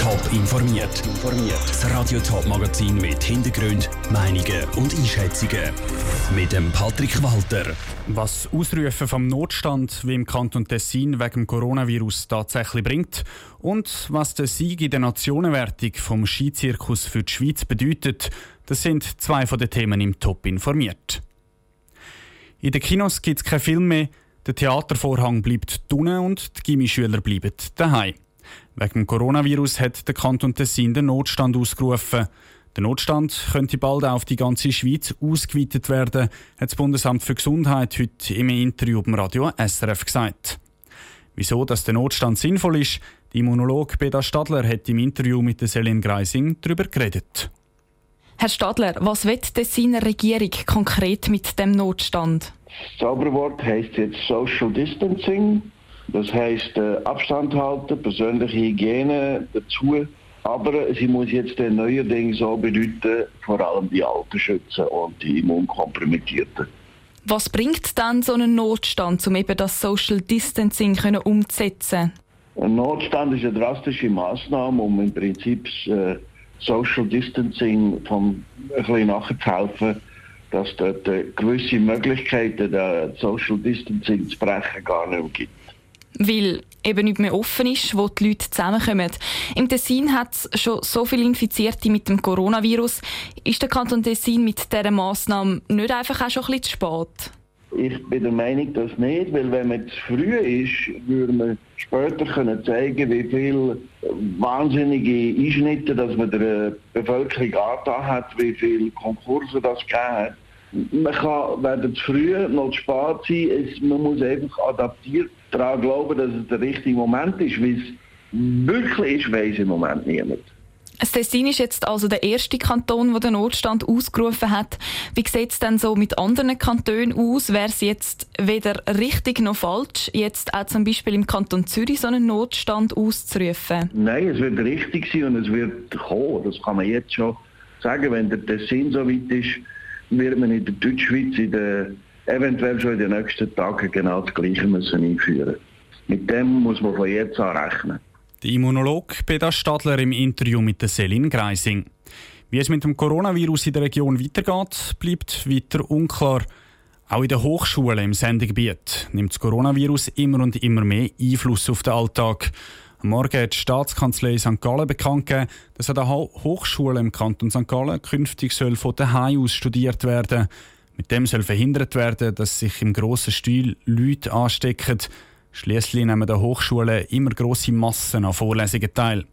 Top informiert. Das Radio Top Magazin mit Hintergrund, Meinungen und Einschätzungen mit dem Patrick Walter. Was Ausrufen vom Notstand wie im Kanton Tessin wegen dem Coronavirus tatsächlich bringt und was der Sieg in der Nationenwertung vom Skizirkus für die Schweiz bedeutet, das sind zwei von den Themen im Top informiert. In den Kinos gibt es keinen Film mehr, der Theatervorhang bleibt unten und die Gimmischüler bleiben daheim. Wegen dem Coronavirus hat der Kanton Tessin den Notstand ausgerufen. Der Notstand könnte bald auf die ganze Schweiz ausgeweitet werden, hat das Bundesamt für Gesundheit heute im Interview beim Radio SRF gesagt. Wieso dass der Notstand sinnvoll ist, der Immunologe Beda Stadler hat im Interview mit Selin Greising darüber geredet. Herr Stadler, was wird Tessiner Regierung konkret mit dem Notstand? Das Zauberwort heißt jetzt Social Distancing. Das heißt äh, Abstand halten, persönliche Hygiene dazu. Aber sie muss jetzt neuerdings auch bedeuten, vor allem die Alten schützen und die Immunkompromittierten. Was bringt dann so einen Notstand, um eben das Social Distancing können umzusetzen? Ein Notstand ist eine drastische Maßnahme, um im Prinzip äh, Social Distancing vom ein bisschen nachzuhelfen, dass dort äh, gewisse Möglichkeiten, der Social Distancing zu brechen, gar nicht mehr gibt weil eben nicht mehr offen ist, wo die Leute zusammenkommen. Im Tessin hat es schon so viele Infizierte mit dem Coronavirus. Ist der Kanton Tessin mit dieser Massnahme nicht einfach auch schon ein bisschen zu spät? Ich bin der Meinung, dass nicht, weil wenn man zu früh ist, würde man später können zeigen, wie viele wahnsinnige Einschnitte, dass man der Bevölkerung angetan hat, wie viele Konkurse das gegeben hat. Man kann weder zu früh noch zu spät sein, es, man muss einfach adaptiert daran glauben, dass es der richtige Moment ist, wie es wirklich ist, weiß im Moment niemand. Das Tessin ist jetzt also der erste Kanton, der den Notstand ausgerufen hat. Wie sieht es denn so mit anderen Kantonen aus? Wäre es jetzt weder richtig noch falsch, jetzt auch zum Beispiel im Kanton Zürich so einen Notstand auszurufen? Nein, es wird richtig sein und es wird kommen. Das kann man jetzt schon sagen. Wenn der Tessin so weit ist, wird man in der Deutschschweiz in der eventuell schon in den nächsten Tagen genau das Gleiche müssen einführen Mit dem muss man von jetzt an rechnen. Der Immunologe Peter Stadler im Interview mit Selin Greising. Wie es mit dem Coronavirus in der Region weitergeht, bleibt weiter unklar. Auch in den Hochschulen im Sendegebiet nimmt das Coronavirus immer und immer mehr Einfluss auf den Alltag. Am Morgen hat die Staatskanzlei St. Gallen bekannt gegeben, dass an der Hochschule im Kanton St. Gallen künftig soll von daheim aus studiert werden. Mit dem soll verhindert werden, dass sich im grossen Stil Leute anstecken. Schließlich nehmen die Hochschulen immer grosse Massen an Vorlesungen teil.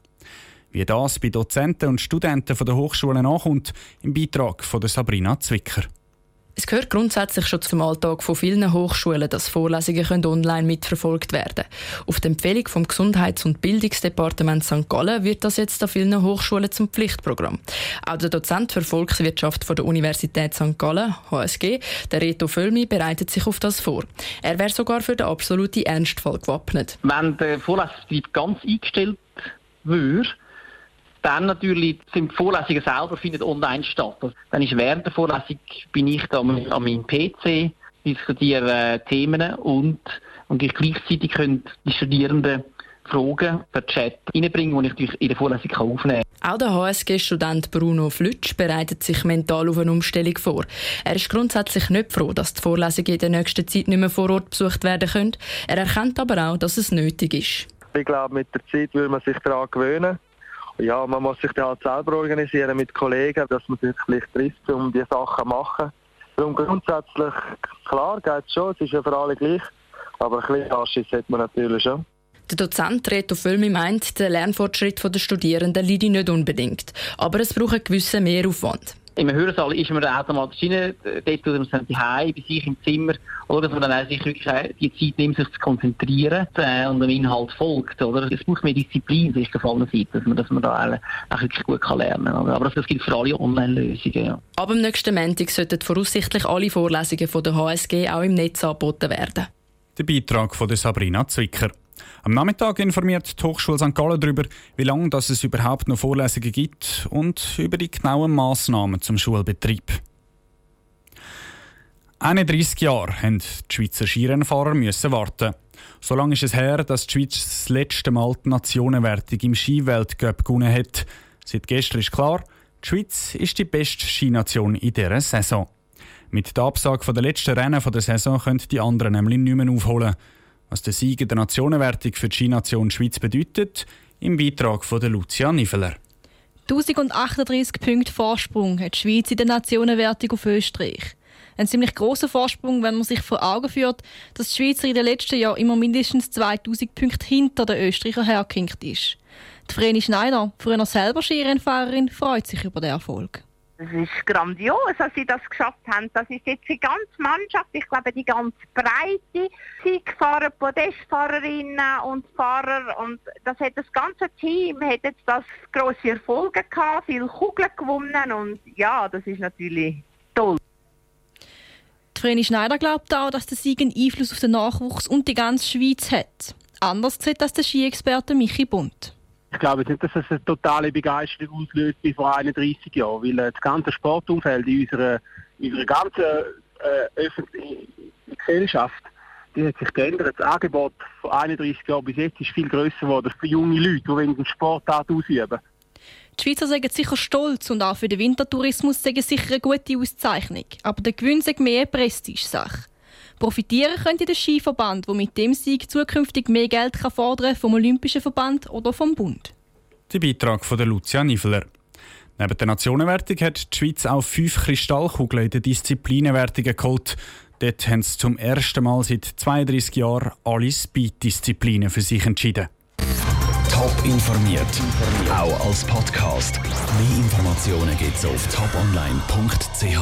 Wie das bei Dozenten und Studenten der Hochschulen ankommt, im Beitrag von Sabrina Zwicker. Es gehört grundsätzlich schon zum Alltag von vielen Hochschulen, dass Vorlesungen online mitverfolgt werden können. Auf die Empfehlung vom Gesundheits- und Bildungsdepartement St. Gallen wird das jetzt an vielen Hochschulen zum Pflichtprogramm. Auch der Dozent für Volkswirtschaft von der Universität St. Gallen, HSG, der Reto Völmi, bereitet sich auf das vor. Er wäre sogar für den absoluten Ernstfall gewappnet. Wenn der Vorlesungsbetrieb ganz eingestellt würde, dann natürlich sind die Vorlesungen selber finden online statt. Also, dann ist während der Vorlesung bin ich da an meinem PC, diskutiere äh, Themen und, und ich gleichzeitig können die Studierenden Fragen per Chat reinbringen, die ich in der Vorlesung aufnehmen kann. Auch der HSG-Student Bruno Flütsch bereitet sich mental auf eine Umstellung vor. Er ist grundsätzlich nicht froh, dass die Vorlesungen in der nächsten Zeit nicht mehr vor Ort besucht werden können. Er erkennt aber auch, dass es nötig ist. Ich glaube, mit der Zeit will man sich daran gewöhnen ja, man muss sich dann halt selber organisieren mit Kollegen, dass man sich vielleicht trifft, um die Sachen zu machen. Und grundsätzlich, klar, geht es schon, es ist ja für alle gleich, aber ein bisschen Anschiss hat man natürlich schon. Der Dozent Reto Völmi meint, der Lernfortschritt der Studierenden liege nicht unbedingt, aber es braucht einen gewissen Mehraufwand. Im Hörsaal ist man automatisch rein, dort tut man dann Hause bei sich im Zimmer, oder, dass man dann auch sich wirklich die Zeit nimmt, sich zu konzentrieren äh, und dem Inhalt folgt, oder. Es braucht mehr Disziplin, sich auf allen Seiten, dass man, dass man da auch wirklich gut kann lernen kann, oder? Aber das, das gilt für alle Online-Lösungen, ja. Ab dem nächsten Montag sollten voraussichtlich alle Vorlesungen von der HSG auch im Netz angeboten werden. Der Beitrag von Sabrina Zwicker. Am Nachmittag informiert die Hochschule St. Gallen darüber, wie lange dass es überhaupt noch Vorlesungen gibt und über die genauen Massnahmen zum Schulbetrieb. 31 Jahre haben die Schweizer Skirennfahrer müssen warten. So lange ist es her, dass die Schweiz das letzte Mal die Nationenwertung im Skiweltcup gewonnen hat. Seit gestern ist klar, die Schweiz ist die beste Skination in dieser Saison. Mit der Absage der letzten Rennen der Saison können die anderen nämlich nicht mehr aufholen. Was der Sieg in der Nationenwertung für die Skination Schweiz bedeutet, im Beitrag von Lucia Niveler. 1038 Punkte Vorsprung hat die Schweiz in der Nationenwertung auf Österreich. Ein ziemlich großer Vorsprung, wenn man sich vor Augen führt, dass die Schweizer in den letzten Jahren immer mindestens 2000 Punkte hinter den Österreicher hergekinkt ist. Die Vreni Schneider, früher selber Skirennfahrerin, freut sich über den Erfolg. Es ist grandios, dass sie das geschafft haben. Das ist jetzt die ganze Mannschaft, ich glaube die ganze Breite. Sie gefahren, Podestfahrerinnen und Fahrer und das hat das ganze Team hat jetzt das große Erfolge gehabt, viele Kugeln gewonnen und ja, das ist natürlich toll. Vreni Schneider glaubt auch, dass der Sieg einen Einfluss auf den Nachwuchs und die ganze Schweiz hat. Anders sieht das der Skiexperte Michi Bund. Ich glaube nicht, dass es eine totale Begeisterung auslöst wie vor 31 Jahren, weil äh, das ganze Sportumfeld in unserer, in unserer ganzen äh, öffentlichen Gesellschaft die hat sich geändert. Das Angebot von 31 Jahren bis jetzt ist viel grösser geworden für junge Leute, die einen Sportart ausüben. Die Schweizer sind sicher stolz und auch für den Wintertourismus sagen sicher eine gute Auszeichnung. Aber der Gewinn ist mehr Prestige-Sache. Profitieren könnte der Skiverband, der mit dem Sieg zukünftig mehr Geld kann fordern vom Olympischen Verband oder vom Bund. Der Beitrag von Lucia Niveler. Neben der Nationenwertung hat die Schweiz auch fünf Kristallkugeln in den Disziplinenwertungen geholt. Dort haben sie zum ersten Mal seit 32 Jahren alle Speed-Disziplinen für sich entschieden. Top informiert, auch als Podcast. Mehr Informationen gibt es auf toponline.ch.